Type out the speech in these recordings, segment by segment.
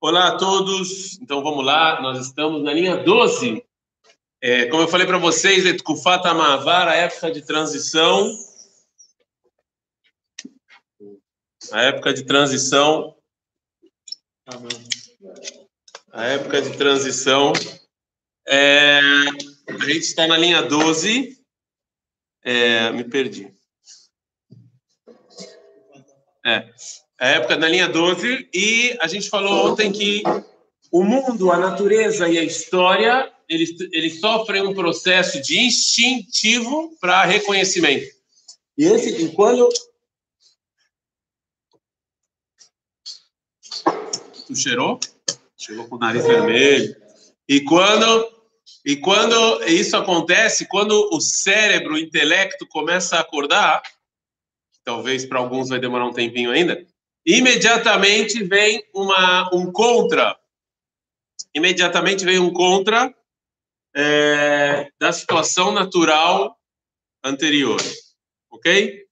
Olá a todos. Então vamos lá, nós estamos na linha 12. É, como eu falei para vocês, Etkufata Mavar, a época de transição. A época de transição. A época de transição. É, a gente está na linha 12. É, me perdi. É época da linha 12, e a gente falou ontem que o mundo, a natureza e a história, eles, eles sofrem um processo de instintivo para reconhecimento. E esse, e quando... Tu cheirou? Chegou com o nariz vermelho. E quando, e quando isso acontece, quando o cérebro, o intelecto começa a acordar, talvez para alguns vai demorar um tempinho ainda, imediatamente vem uma, um contra. Imediatamente vem um contra é, da situação natural anterior. Ok?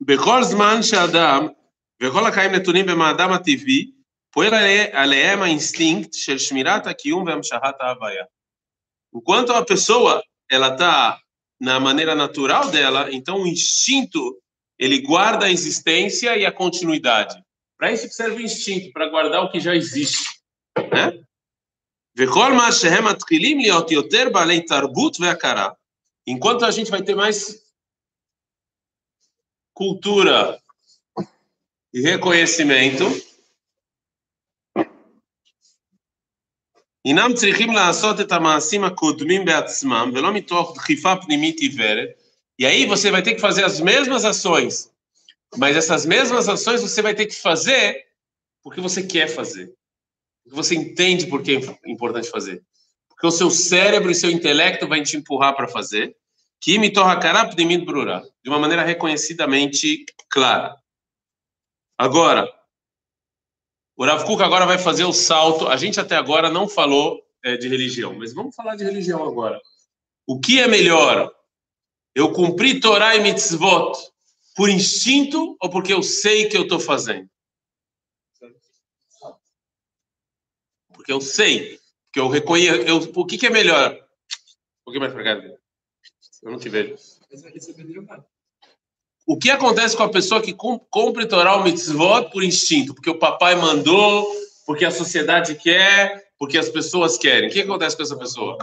בכל זמן שאדם, וכל החיים נתונים במאדם הטבעי, פועל עליהם האינסטינקט של שמירת הקיום והמשכת ההוויה. Enquanto a pessoa ela está na maneira natural dela, então o instinto ele guarda a existência e a continuidade. Para isso serve o instinto, para guardar o que já existe. Né? Enquanto a gente vai ter mais cultura e reconhecimento, אינם צריכים לעשות את המעשים הקודמים בעצמם, ולא מתוך דחיפה פנימית עיוורת, e aí você vai ter que fazer as mesmas ações, mas essas mesmas ações você vai ter que fazer porque você quer fazer. Porque você entende por que é importante fazer. Porque o seu cérebro e seu intelecto vai te empurrar para fazer. Que me torra de uma maneira reconhecidamente clara. Agora, o Rav Kuk agora vai fazer o salto. A gente até agora não falou é, de religião, mas vamos falar de religião agora. O que é melhor? Eu cumpri Torá e mitzvot por instinto ou porque eu sei que eu estou fazendo? Porque eu sei, porque eu reconheço. Eu, o que, que é melhor? Um pouquinho mais para cá. Eu não te vejo. O que acontece com a pessoa que cumpre Torá ou mitzvot por instinto? Porque o papai mandou, porque a sociedade quer, porque as pessoas querem. O que acontece com essa pessoa?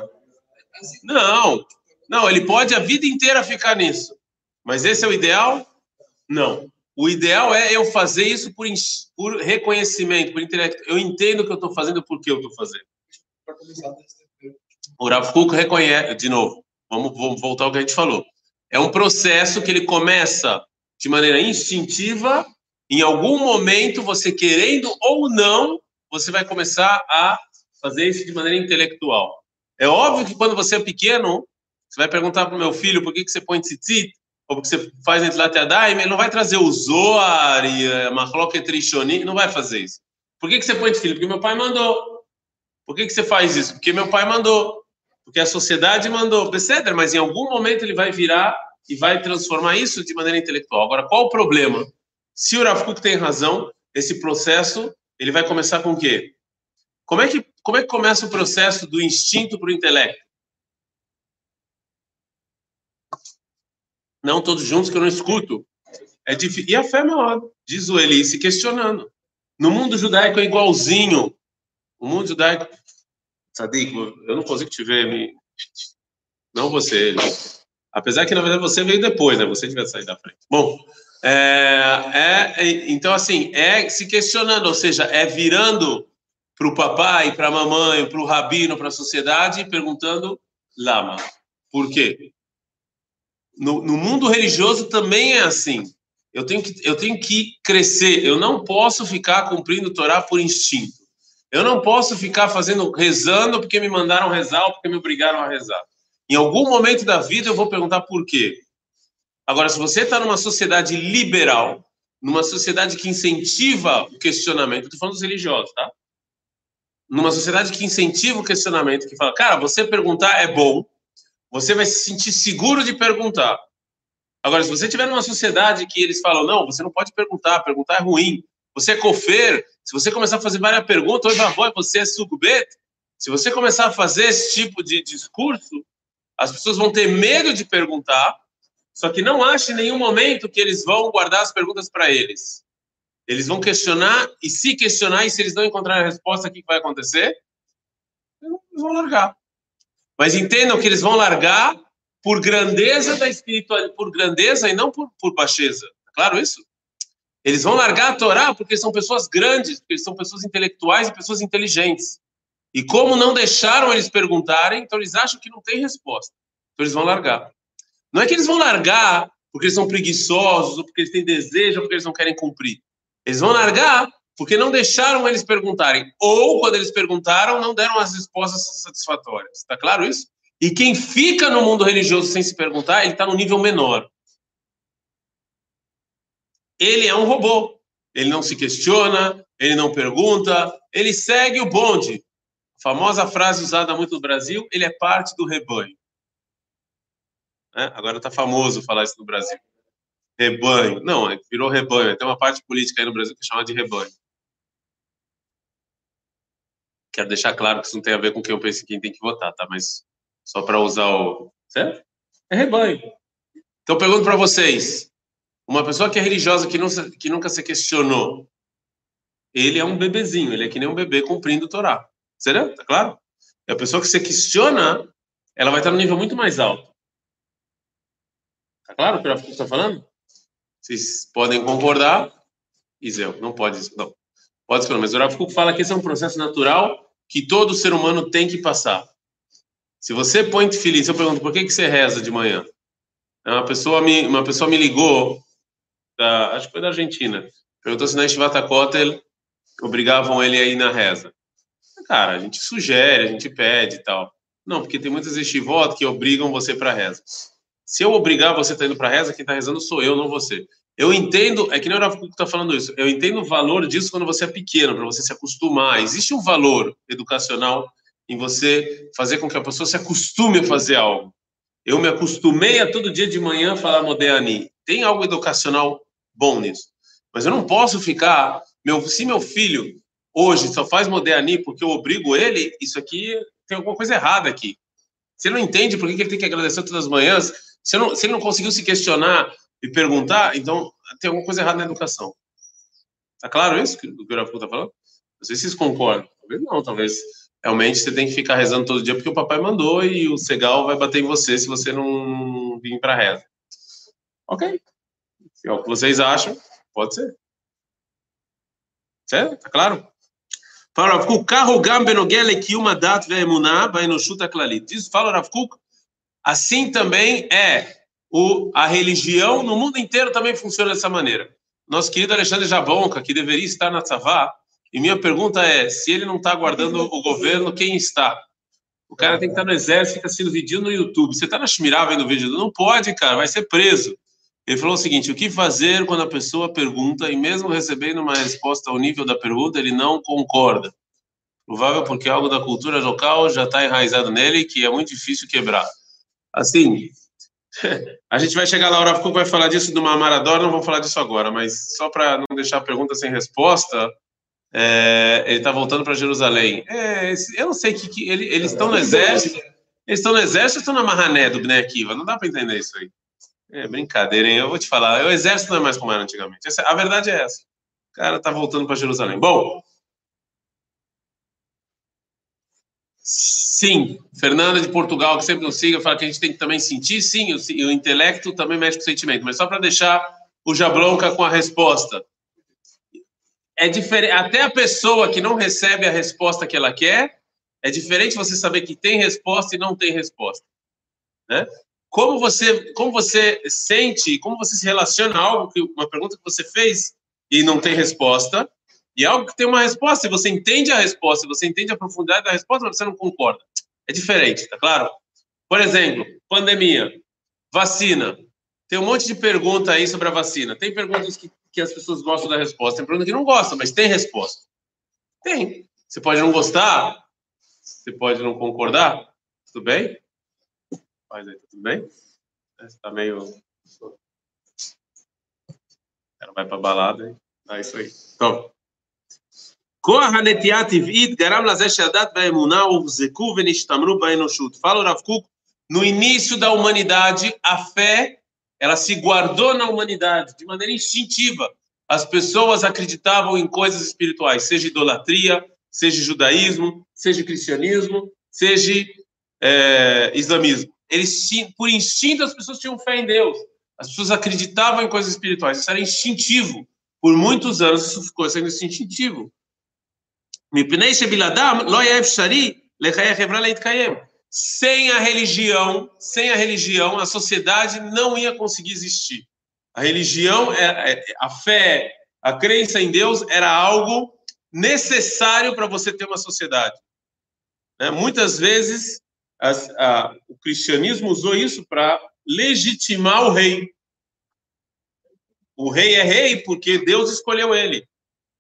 Não, não, ele pode a vida inteira ficar nisso. Mas esse é o ideal? Não. O ideal é eu fazer isso por, por reconhecimento, por intelecto. Eu entendo o que eu estou fazendo, por que eu estou fazendo. O Rav Kuk reconhece, de novo, vamos, vamos voltar ao que a gente falou. É um processo que ele começa de maneira instintiva, em algum momento, você querendo ou não, você vai começar a fazer isso de maneira intelectual. É óbvio que quando você é pequeno, você vai perguntar para o meu filho por que, que você põe tzitzit, ou porque você faz Netilat Yadayim, ele não vai trazer o Zohar e a Mahloket Rishoni, não vai fazer isso. Por que, que você põe filho? Porque meu pai mandou. Por que, que você faz isso? Porque meu pai mandou. Porque a sociedade mandou. Beceder, mas em algum momento ele vai virar e vai transformar isso de maneira intelectual. Agora, qual o problema? Se o Rav tem razão, esse processo, ele vai começar com o quê? Como é que, como é que começa o processo do instinto para o intelecto? Não todos juntos que eu não escuto. É difícil. E a fé é maior, diz o Eli, se questionando. No mundo judaico é igualzinho. O mundo judaico. Sadik, eu não consigo te ver. Me... Não você, ele. Apesar que, na verdade, você veio depois, né? Você devia sair da frente. Bom, é, é, então, assim, é se questionando, ou seja, é virando para o papai, para a mamãe, para o rabino, para a sociedade perguntando lama. Por quê? No, no mundo religioso também é assim. Eu tenho, que, eu tenho que crescer. Eu não posso ficar cumprindo o Torá por instinto. Eu não posso ficar fazendo rezando porque me mandaram rezar ou porque me obrigaram a rezar. Em algum momento da vida eu vou perguntar por quê. Agora, se você está numa sociedade liberal, numa sociedade que incentiva o questionamento, estou falando dos religiosos, tá? Numa sociedade que incentiva o questionamento, que fala, cara, você perguntar é bom, você vai se sentir seguro de perguntar. Agora, se você estiver numa sociedade que eles falam, não, você não pode perguntar, perguntar é ruim, você é cofer, se você começar a fazer várias perguntas, oi, vavó, você é sugbet, se você começar a fazer esse tipo de discurso, as pessoas vão ter medo de perguntar, só que não ache em nenhum momento que eles vão guardar as perguntas para eles. Eles vão questionar, e se questionar, e se eles não encontrarem a resposta, o que vai acontecer? Eles vão largar. Mas entendam que eles vão largar por grandeza da espiritualidade, por grandeza e não por, por baixeza. É claro isso? Eles vão largar a Torá porque são pessoas grandes, porque são pessoas intelectuais e pessoas inteligentes. E como não deixaram eles perguntarem, então eles acham que não tem resposta. Então eles vão largar. Não é que eles vão largar porque eles são preguiçosos, ou porque eles têm desejo, ou porque eles não querem cumprir. Eles vão largar porque não deixaram eles perguntarem. Ou, quando eles perguntaram, não deram as respostas satisfatórias. Está claro isso? E quem fica no mundo religioso sem se perguntar, ele está no nível menor. Ele é um robô. Ele não se questiona, ele não pergunta, ele segue o bonde. A famosa frase usada muito no Brasil, ele é parte do rebanho. É? Agora está famoso falar isso no Brasil. Rebanho. Não, é virou rebanho. Tem uma parte política aí no Brasil que chama de rebanho. Quero deixar claro que isso não tem a ver com quem eu penso quem tem que votar, tá? Mas só para usar o. Certo? É rebanho. Então, pergunto para vocês: uma pessoa que é religiosa, que, não, que nunca se questionou, ele é um bebezinho, ele é que nem um bebê cumprindo o Torá. Será? Tá claro? E a pessoa que se questiona, ela vai estar no nível muito mais alto. Tá claro o que eu estou falando? Vocês podem concordar. Isel, não pode, não. Pode mas o Rav fala que esse é um processo natural que todo ser humano tem que passar. Se você põe feliz, eu pergunto, por que, que você reza de manhã? Uma pessoa me, uma pessoa me ligou, da, acho que foi da Argentina, perguntou se na Estivata Kotel obrigavam ele a ir na reza. Cara, a gente sugere, a gente pede e tal. Não, porque tem muitas estivotas que obrigam você para reza. Se eu obrigar você a tá indo para reza, quem está rezando sou eu, não você. Eu entendo, é que nem o Rafa está falando isso, eu entendo o valor disso quando você é pequeno, para você se acostumar. Existe um valor educacional em você fazer com que a pessoa se acostume a fazer algo. Eu me acostumei a todo dia de manhã falar Modeani. Tem algo educacional bom nisso. Mas eu não posso ficar. Meu, se meu filho hoje só faz Modeani porque eu obrigo ele, isso aqui tem alguma coisa errada aqui. Você não entende por que ele tem que agradecer todas as manhãs. Se ele não conseguiu se questionar e perguntar, então tem alguma coisa errada na educação. Tá claro isso que o Rafa está falando? Não sei se vocês concordam. Talvez não, talvez realmente você tem que ficar rezando todo dia porque o papai mandou e o Segal vai bater em você se você não vir para reza. Ok. Se é o que vocês acham, pode ser. Certo? Tá claro? Fala Rav Kuk, carro gambenogele que uma data ve'emuná vai no chuta clalit. Diz, fala Rav Kuk, assim também é o, a religião no mundo inteiro também funciona dessa maneira. Nosso querido Alexandre Jabonca, que deveria estar na Tzavá, e minha pergunta é, se ele não está aguardando o governo, quem está? O cara tem que estar no exército, fica assistindo vídeo no YouTube. Você está na Shmirá vendo vídeo? Não pode, cara, vai ser preso. Ele falou o seguinte, o que fazer quando a pessoa pergunta e mesmo recebendo uma resposta ao nível da pergunta, ele não concorda? Provável porque algo da cultura local já está enraizado nele que é muito difícil quebrar. Assim, A gente vai chegar lá, o Rafa vai falar disso do Maradona, não vou falar disso agora, mas só para não deixar a pergunta sem resposta, é, ele está voltando para Jerusalém. É, eu não sei que, que ele, eles estão no exército, eles estão no exército ou estão na Marrané do Bnei Akiva? Não dá para entender isso aí. É brincadeira, hein? Eu vou te falar, o exército não é mais como era antigamente. Essa, a verdade é essa. O cara está voltando para Jerusalém. Bom, Sim, Fernanda de Portugal, que sempre nos siga, fala que a gente tem que também sentir, sim, o, o intelecto também mexe com o sentimento, mas só para deixar o Jablonca com a resposta. É diferente, até a pessoa que não recebe a resposta que ela quer, é diferente você saber que tem resposta e não tem resposta. Né? Como você, como você sente, como você se relaciona a algo que uma pergunta que você fez e não tem resposta, e é algo que tem uma resposta, e você entende a resposta, você entende a profundidade da resposta, mas você não concorda. É diferente, tá claro? Por exemplo, pandemia, vacina. Tem um monte de pergunta aí sobre a vacina. Tem perguntas que, que as pessoas gostam da resposta, tem perguntas que não gostam, mas tem resposta. Tem. Você pode não gostar, você pode não concordar, tudo bem? Faz aí, tudo bem? Você tá meio. Cara vai pra balada, hein? Ah, isso aí. Então. כוח הנטייה הטבעית גרם לזה שהדת והאמונה הוחזקו ונשתמרו באנושות. Fala o Rav Kuk, no início da humanidade, a fé, ela se guardou na humanidade de maneira instintiva. As pessoas acreditavam em coisas espirituais, seja idolatria, seja judaísmo, seja cristianismo, seja é, islamismo. Eles, por instinto, as pessoas tinham fé em Deus. As pessoas acreditavam em coisas espirituais. Isso era instintivo. Por muitos anos isso ficou sendo instintivo. Sem a religião, sem a religião, a sociedade não ia conseguir existir. A religião, é, é, a fé, a crença em Deus era algo necessário para você ter uma sociedade. Né? Muitas vezes o cristianismo usou isso para legitimar o rei. O rei é rei porque Deus escolheu ele.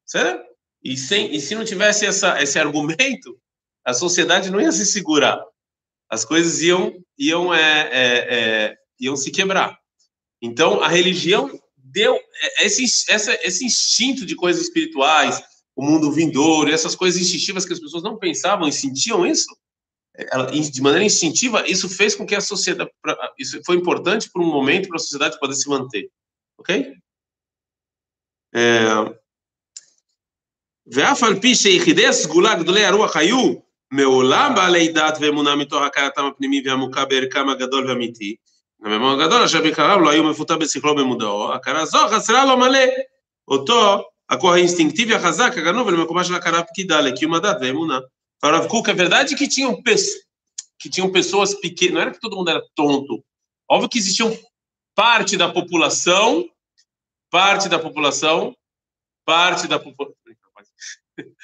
Certo? E, sem, e se não tivesse essa, esse argumento, a sociedade não ia se segurar. As coisas iam, iam, é, é, é, iam se quebrar. Então, a religião deu é, esse, essa, esse instinto de coisas espirituais, o mundo vindouro, essas coisas instintivas que as pessoas não pensavam e sentiam isso, ela, de maneira instintiva, isso fez com que a sociedade, isso foi importante por um momento para a sociedade poder se manter, ok? ואף על פי שיחידי הסגולה גדולי הרוח היו מעולם בעלי דת ואמונה מתוך הכרתם הפנימי והעמוקה בערכם הגדול והאמיתי, הממון הגדול אשר בעיקרם לא היו מפותח בשכלו במודעו, הכרה זו חסרה לו מלא אותו הכוח האינסטינקטיבי החזק הגנוב למקומה של הכרה פקידה לקיום הדת ואמונה. Para Rav Kuk, é verdade que tinham, que tinham pessoas pequenas, não era que todo mundo era tonto. Óbvio que existiam parte da população, parte da população, parte da população,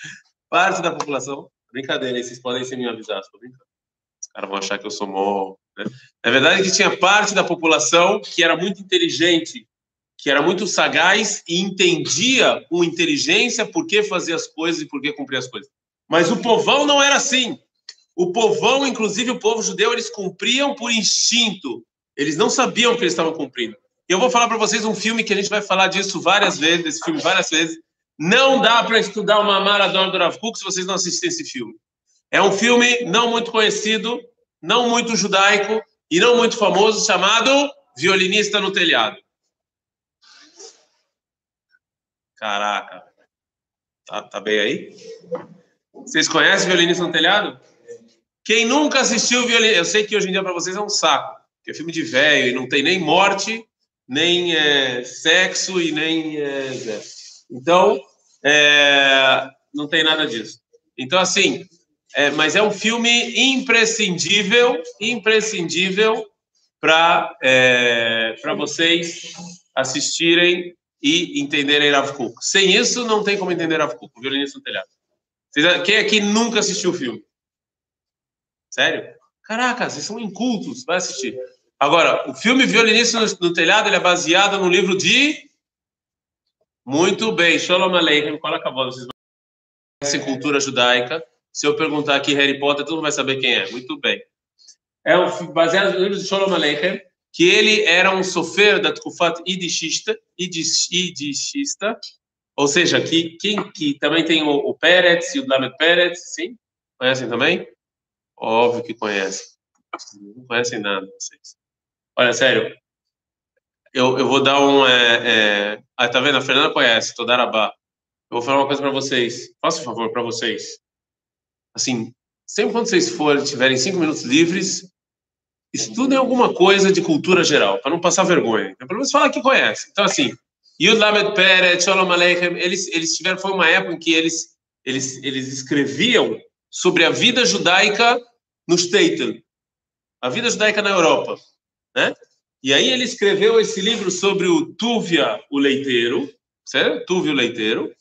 parte da população, brincadeira, vocês podem ser me avisar. Os caras vão achar que eu sou mó. Né? É verdade que tinha parte da população que era muito inteligente, que era muito sagaz e entendia com inteligência por que fazer as coisas e por que cumprir as coisas. Mas o povão não era assim. O povão, inclusive o povo judeu, eles cumpriam por instinto. Eles não sabiam que eles estavam cumprindo. Eu vou falar para vocês um filme que a gente vai falar disso várias vezes, desse filme várias vezes. Não dá para estudar uma maratona do Rav se vocês não assistirem esse filme. É um filme não muito conhecido, não muito judaico e não muito famoso, chamado Violinista no Telhado. Caraca. Tá, tá bem aí? Vocês conhecem Violinista no Telhado? Quem nunca assistiu Violinista... Eu sei que hoje em dia para vocês é um saco, que é filme de velho e não tem nem morte, nem é, sexo e nem... É, então, é, não tem nada disso. Então, assim, é, mas é um filme imprescindível, imprescindível para é, vocês assistirem e entenderem Rav Kuk. Sem isso, não tem como entender Rav Kuk, o violinista no telhado. Quem aqui nunca assistiu o filme? Sério? Caraca, vocês são incultos, vai assistir. Agora, o filme Violinista no, no Telhado ele é baseado no livro de muito bem, Shalom Aleichem, qual acabou? Vocês conhecem cultura judaica. Se eu perguntar aqui Harry Potter, todo mundo vai saber quem é. Muito bem. É um, baseado no livro de Shalom Aleichem, que ele era um sofer da Tkufat Idishista, Idishista, ou seja, que, quem, que também tem o, o Peretz e o Dlamet Peretz, sim? Conhecem também? Óbvio que conhecem. Não conhecem nada, vocês. Olha, sério, eu, eu vou dar um. É, é... Ah, tá vendo? A Fernanda conhece, Todarabá. Eu vou falar uma coisa para vocês. Faça um favor para vocês. Assim, sempre quando vocês forem, tiverem cinco minutos livres, estudem alguma coisa de cultura geral, para não passar vergonha. Então, pelo menos falar que conhece. Então, assim, Yud Lamed Peret, Shalom Aleichem, eles, eles tiveram, foi uma época em que eles, eles, eles escreviam sobre a vida judaica no Staten, a vida judaica na Europa, né? E aí ele escreveu esse livro sobre o Túvia, o leiteiro, certo? Túvio, o leiteiro,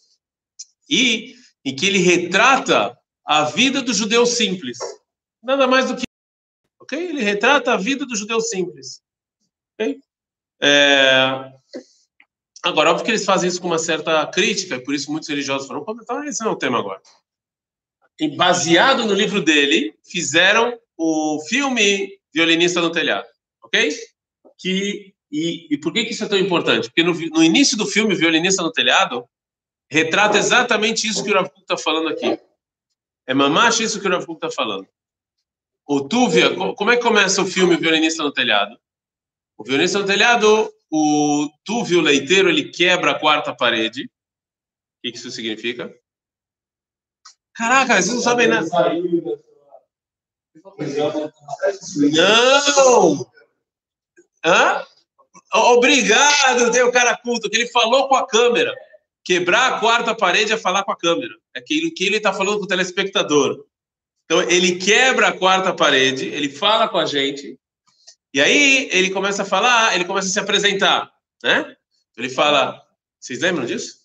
e em que ele retrata a vida do judeu simples. Nada mais do que, ok? Ele retrata a vida do judeu simples, ok? É... Agora, óbvio que eles fazem isso com uma certa crítica, por isso muitos religiosos falam, então esse não é o tema agora. E baseado no livro dele, fizeram o filme Violinista no Telhado, ok? Que e, e, por que, que isso é tão importante? Porque no, no, início do filme Violinista no Telhado, retrata exatamente isso que o Rav está falando aqui. É mamacha isso que o Rav está falando. O Tuvia, como é que começa o filme Violinista no Telhado? O violinista no telhado, o Tuvio leiteiro, ele quebra a quarta parede. O que isso significa? Caraca, vocês não sabem nada. Não! Hã? Obrigado, tem o cara culto, que ele falou com a câmera. Quebrar a quarta parede é falar com a câmera. É aquilo que ele está falando com o telespectador. Então, ele quebra a quarta parede, ele fala com a gente, e aí ele começa a falar, ele começa a se apresentar, né? Ele fala, vocês lembram disso?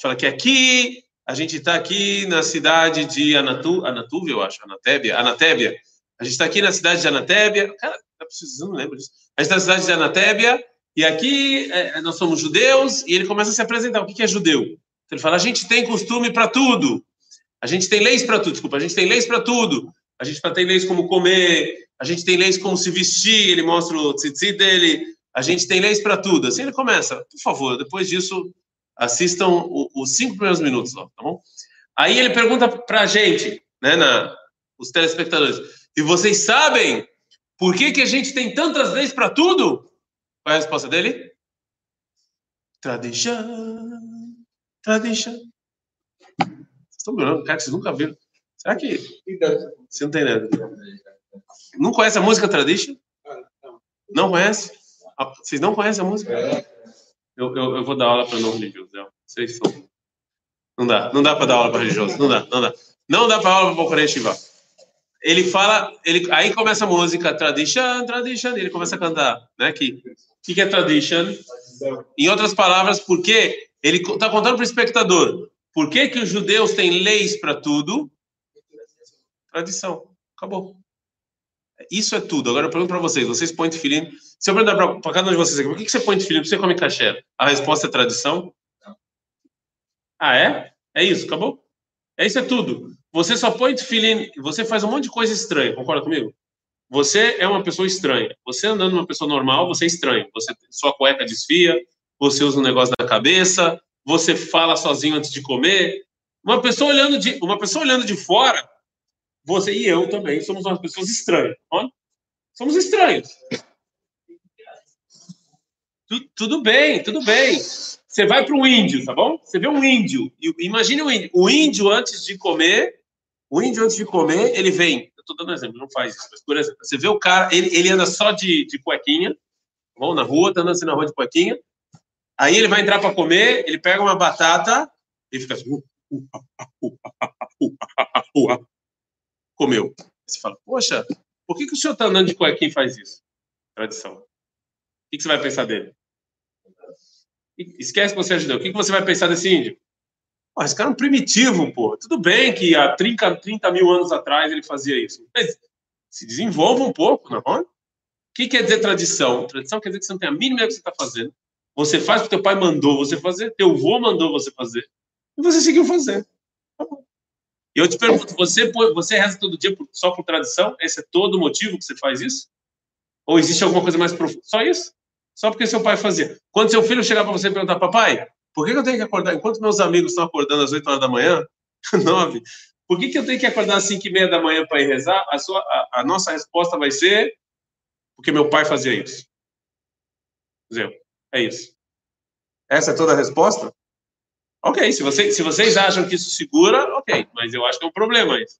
Fala que aqui, a gente está aqui na cidade de Anatu, Anatúvia, eu acho, Anatébia, Anatébia. A gente está aqui na cidade de Anatébia. Cara, tá não lembro disso. A gente está na cidade de Anatébia, e aqui é, nós somos judeus, e ele começa a se apresentar. O que, que é judeu? Então ele fala, a gente tem costume para tudo. A gente tem leis para tudo, desculpa, a gente tem leis para tudo. A gente tem leis como comer, a gente tem leis como se vestir, ele mostra o tzitzi dele, a gente tem leis para tudo. Assim ele começa, por favor, depois disso, assistam os cinco primeiros minutos, ó, tá bom? Aí ele pergunta para a gente, né, na, os telespectadores, e vocês sabem por que, que a gente tem tantas leis para tudo? Qual é a resposta dele? Tradition, tradition. Vocês estão me olhando, cara, que vocês nunca viram. Será que. Você não tem nada. Não conhece a música Tradition? Não conhece? Vocês não conhecem a música? Eu, eu, eu vou dar aula para novo religioso. Vocês são. Não dá, não dá para dar aula para religioso. Não dá, não dá. Não dá para aula para Bocoré Shiva. Ele fala, ele, aí começa a música Tradition, Tradition, ele começa a cantar, né? Que que, que é Tradition? Em outras palavras, porque ele está contando para o espectador por que, que os judeus têm leis para tudo Tradição. Acabou. Isso é tudo. Agora eu pergunto para vocês: vocês põem tefilim? Se eu perguntar para cada um de vocês aqui, por que, que você põe tefilim? Por que você come caché? A resposta é tradição? Ah, é? É isso, acabou? É isso é tudo. Você só põe tefilim, você faz um monte de coisa estranha, concorda comigo? Você é uma pessoa estranha. Você andando uma pessoa normal, você é estranho. Você, sua cueca desfia, você usa um negócio na cabeça, você fala sozinho antes de comer. Uma pessoa olhando de, uma pessoa olhando de fora, você e eu também somos umas pessoas estranhas. Somos estranhos. tudo bem, tudo bem. Você vai para um índio, tá bom? Você vê um índio. Imagine um índio. O índio, antes de comer, o índio, antes de comer, ele vem. Eu estou dando um exemplo, não faz isso. Mas, por exemplo, você vê o cara, ele, ele anda só de, de cuequinha, bom? Na rua, tá andando assim na rua de cuequinha. Aí ele vai entrar para comer, ele pega uma batata e fica assim comeu. Você fala, poxa, por que, que o senhor está andando de cuequinha e faz isso? Tradição. O que, que você vai pensar dele? Esquece que você é judeu. O que, que você vai pensar desse índio? Pô, esse cara é um primitivo, pô. Tudo bem que há 30, 30 mil anos atrás ele fazia isso. Mas se desenvolva um pouco, não é? O que quer dizer tradição? Tradição quer dizer que você não tem a mínima ideia do que você está fazendo. Você faz porque teu pai mandou você fazer, teu avô mandou você fazer, e você seguiu fazendo. Tá. E eu te pergunto, você, você reza todo dia só por tradição? Esse é todo o motivo que você faz isso? Ou existe alguma coisa mais profunda? Só isso? Só porque seu pai fazia. Quando seu filho chegar para você e perguntar, papai, por que eu tenho que acordar? Enquanto meus amigos estão acordando às 8 horas da manhã, 9, por que, eu tenho que acordar às 5 e meia da manhã para ir rezar? A, sua, a, a, nossa resposta vai ser porque meu pai fazia isso. Exemplo. É isso. Essa é toda a resposta? Ok, se, você, se vocês acham que isso segura, ok, mas eu acho que é um problema isso.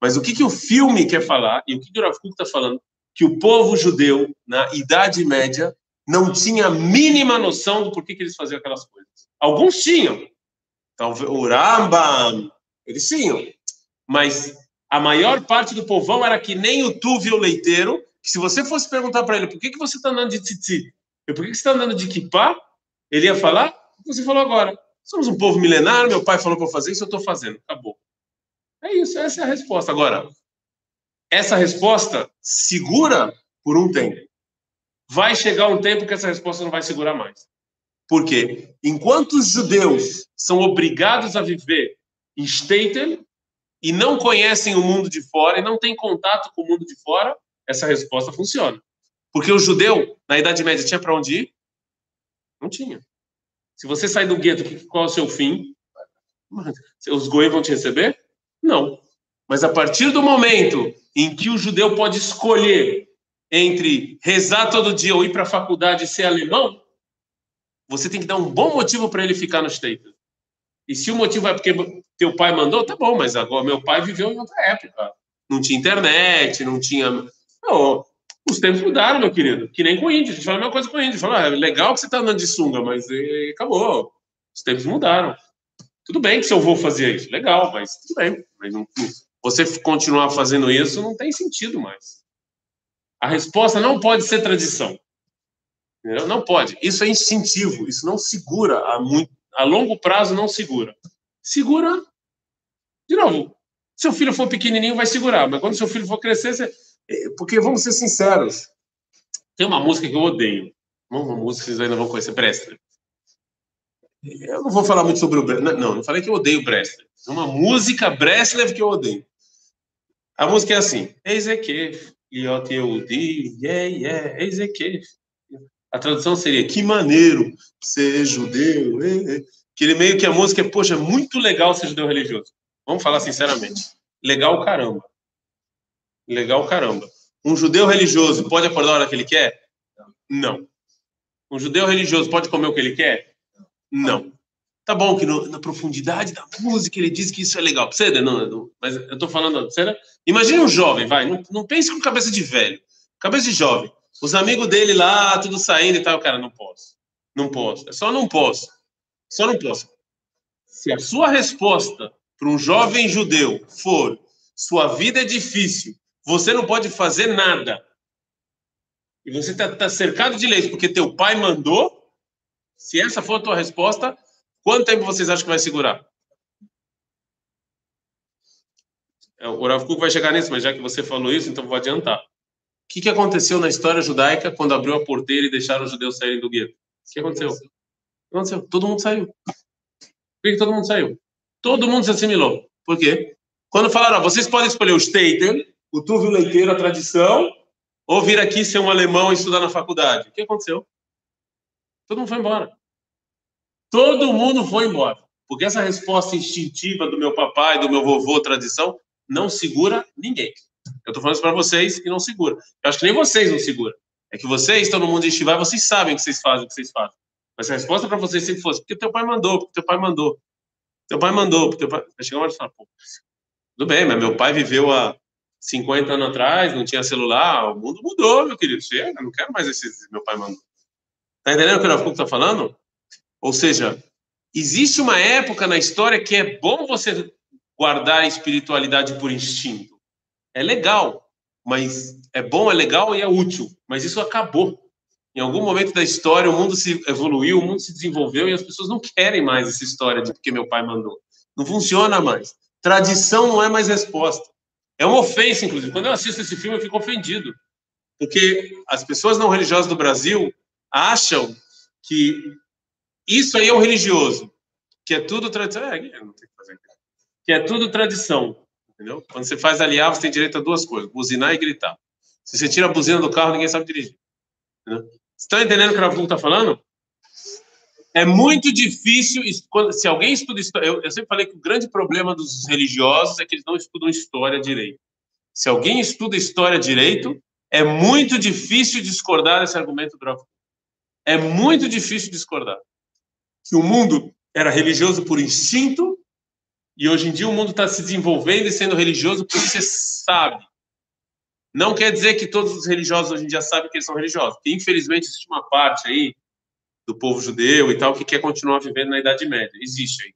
Mas o que, que o filme quer falar, e o que, que o Rav está falando? Que o povo judeu, na Idade Média, não tinha a mínima noção do porquê que eles faziam aquelas coisas. Alguns tinham. Então, o Rambam, eles tinham. Mas a maior parte do povão era que nem o Tuvio leiteiro, que se você fosse perguntar para ele por que, que você está andando de tzitzit e por que, que você está andando de kippah, ele ia falar o que você falou agora. Somos um povo milenar, meu pai falou para fazer isso, eu estou fazendo. Acabou. É isso, essa é a resposta. Agora, essa resposta segura por um tempo. Vai chegar um tempo que essa resposta não vai segurar mais. Por quê? Enquanto os judeus são obrigados a viver em Staten e não conhecem o mundo de fora e não têm contato com o mundo de fora, essa resposta funciona. Porque o judeu, na Idade Média, tinha para onde ir? Não tinha. Se você sai do gueto, qual é o seu fim? Os goim vão te receber? Não. Mas a partir do momento em que o judeu pode escolher entre rezar todo dia ou ir para a faculdade e ser alemão, você tem que dar um bom motivo para ele ficar no Stater. E se o motivo é porque teu pai mandou, tá bom, mas agora meu pai viveu em outra época. Não tinha internet, não tinha. Não, os tempos mudaram, meu querido. Que nem com o índio. A gente fala a mesma coisa com o índio. Fala, ah, é legal que você está andando de sunga, mas e, acabou. Os tempos mudaram. Tudo bem que seu avô fazia isso. Legal, mas tudo bem. Mas não, você continuar fazendo isso não tem sentido mais. A resposta não pode ser tradição. Entendeu? Não pode. Isso é instintivo. Isso não segura a, muito, a longo prazo, não segura. Segura, de novo, seu filho for pequenininho, vai segurar. Mas quando seu filho for crescer, você é, porque, vamos ser sinceros, tem uma música que eu odeio. Uma música que vocês ainda vão conhecer, Brestler. Eu não vou falar muito sobre o Brestler. Não, não falei que eu odeio. É uma música Brestler que eu odeio. A música é assim. Eis que, Liot Yehudi, yeah, yeah, eis que. A tradução seria, que maneiro ser judeu. Que ele meio que a música é, poxa, muito legal ser judeu religioso. Vamos falar sinceramente. Legal caramba. Legal caramba. Um judeu religioso pode acordar a hora que ele quer? Não. Um judeu religioso pode comer o que ele quer? Não. Tá bom que no, na profundidade da música ele diz que isso é legal. Precisa, não, não, mas eu tô falando. Imagine um jovem, vai, não, não pense com cabeça de velho, cabeça de jovem. Os amigos dele lá, tudo saindo e tal, cara, não posso. Não posso. É só não posso. Só não posso. Se a sua resposta para um jovem judeu for sua vida é difícil, você não pode fazer nada. E você está tá cercado de leis porque teu pai mandou. Se essa for a tua resposta, quanto tempo vocês acham que vai segurar? É, o Rav Kuk vai chegar nisso, mas já que você falou isso, então vou adiantar. O que, que aconteceu na história judaica quando abriu a porteira e deixaram os judeus saírem do gueto? O que aconteceu? O que aconteceu? Todo mundo saiu. Por que, todo mundo saiu? Todo mundo se assimilou. Por quê? Quando falaram, vocês podem escolher o Stater, o Tuvio Leiteiro, a tradição, ou vir aqui ser um alemão e estudar na faculdade. O que aconteceu? Todo mundo foi embora. Todo mundo foi embora. Porque essa resposta instintiva do meu papai, do meu vovô, tradição, não segura ninguém. Eu estou falando isso para vocês e não segura. Eu acho que nem vocês não seguram. É que vocês estão no mundo de estivar, vocês sabem o que vocês fazem, o que vocês fazem. Mas a resposta para vocês sempre fosse, porque teu pai mandou, porque teu pai mandou. Teu pai mandou, porque teu pai... Vai chegar uma hora e falar, pô, tudo bem, mas meu pai viveu há 50 anos atrás, não tinha celular, o mundo mudou, meu querido. Chega, não quero mais esse meu pai mandou. Tá entendendo o que o Rafa está falando? Ou seja, existe uma época na história que é bom você guardar a espiritualidade por instinto. É legal, mas é bom, é legal e é útil. Mas isso acabou. Em algum momento da história, o mundo se evoluiu, o mundo se desenvolveu e as pessoas não querem mais essa história de porque meu pai mandou. Não funciona mais. Tradição não é mais resposta. É uma ofensa, inclusive. Quando eu assisto esse filme, eu fico ofendido. Porque as pessoas não religiosas do Brasil acham que isso aí é o religioso, que é tudo tradição. É, não tem que fazer. Que é tudo tradição. Entendeu? Quando você faz aliar, você tem direito a duas coisas: buzinar e gritar. Se você tira a buzina do carro, ninguém sabe dirigir. Entendeu? Está entendendo o que o Rafa está falando? É muito difícil, se alguém estuda história, eu, eu, sempre falei que o grande problema dos religiosos é que eles não estudam história direito. Se alguém estuda história direito, é muito difícil discordar desse argumento do Rav. É muito difícil discordar. Que o mundo era religioso por instinto e hoje em dia o mundo está se desenvolvendo e sendo religioso porque você sabe. Não quer dizer que todos os religiosos hoje em dia sabem que eles são religiosos. Porque, infelizmente, existe uma parte aí do povo judeu e tal que quer continuar vivendo na Idade Média. Existe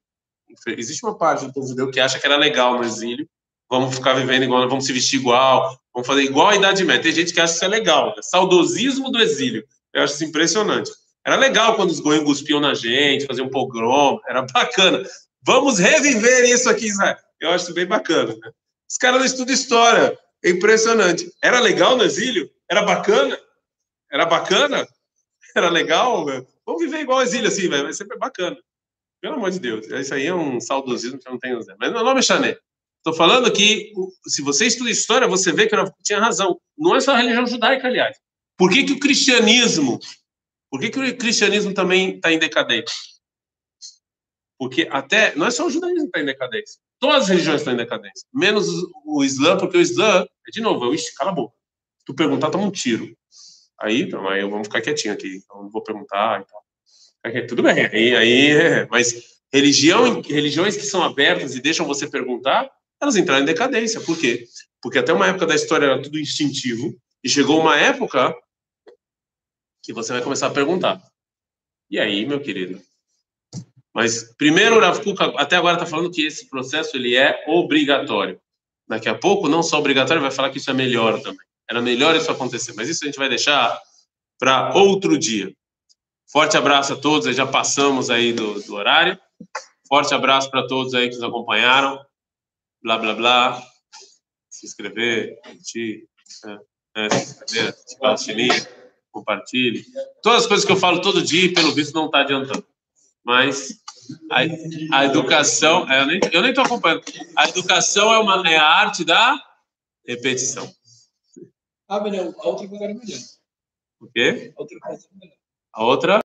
Existe uma parte do povo judeu que acha que era legal no exílio. Vamos ficar vivendo igual, vamos se vestir igual, vamos fazer igual a Idade Média. Tem gente que acha isso é legal. É saudosismo do exílio. Eu acho isso impressionante. Era legal quando os goiãos cuspiam na gente, faziam um pogrom, era bacana. Vamos reviver isso aqui, Israel. Eu acho bem bacana. Né? Os caras não estudam história. É impressionante. Era legal no exílio? Era bacana? Era bacana? Era legal? Vamos viver igual exílio, assim, vai ser bacana. Pelo amor de Deus. Isso aí é um saudosismo que eu não tenho. Mas meu nome é Chané. Estou falando que, se você estuda história, você vê que eu tinha razão. Não é só a religião judaica, aliás. Por que, que o cristianismo, por que, que o cristianismo também está em decadência? Porque até, não é só o judaísmo que está em decadência. Todas as religiões estão em decadência. Menos o Islã, porque o Islã, é de novo, eu, cala a boca. Se tu perguntar, toma um tiro. Aí, então, aí vou ficar quietinho aqui. Então, não vou perguntar e tal. Tudo bem. Aí, aí, é, mas religião, religiões que são abertas e deixam você perguntar, elas entraram em decadência. Por quê? Porque até uma época da história era tudo instintivo. E chegou uma época que você vai começar a perguntar. E aí, meu querido? Mas primeiro o Rav até agora está falando que esse processo ele é obrigatório. Daqui a pouco, não só obrigatório, vai falar que isso é melhor também. Era melhor isso acontecer, mas isso a gente vai deixar para outro dia. Forte abraço a todos, já passamos aí do, do horário. Forte abraço para todos aí que nos acompanharam. Blá, blá, blá. Se inscrever, curtir, é, é, se inscrever, ativar o sininho compartilhe. Todas as coisas que eu falo todo dia, pelo visto, não está adiantando. Mas a, a educação, é, eu nem eu nem estou acompanhando. A educação é uma é a arte da repetição. Ah, melhor, a outra coisa era melhor. O quê? A outra coisa era melhor. A outra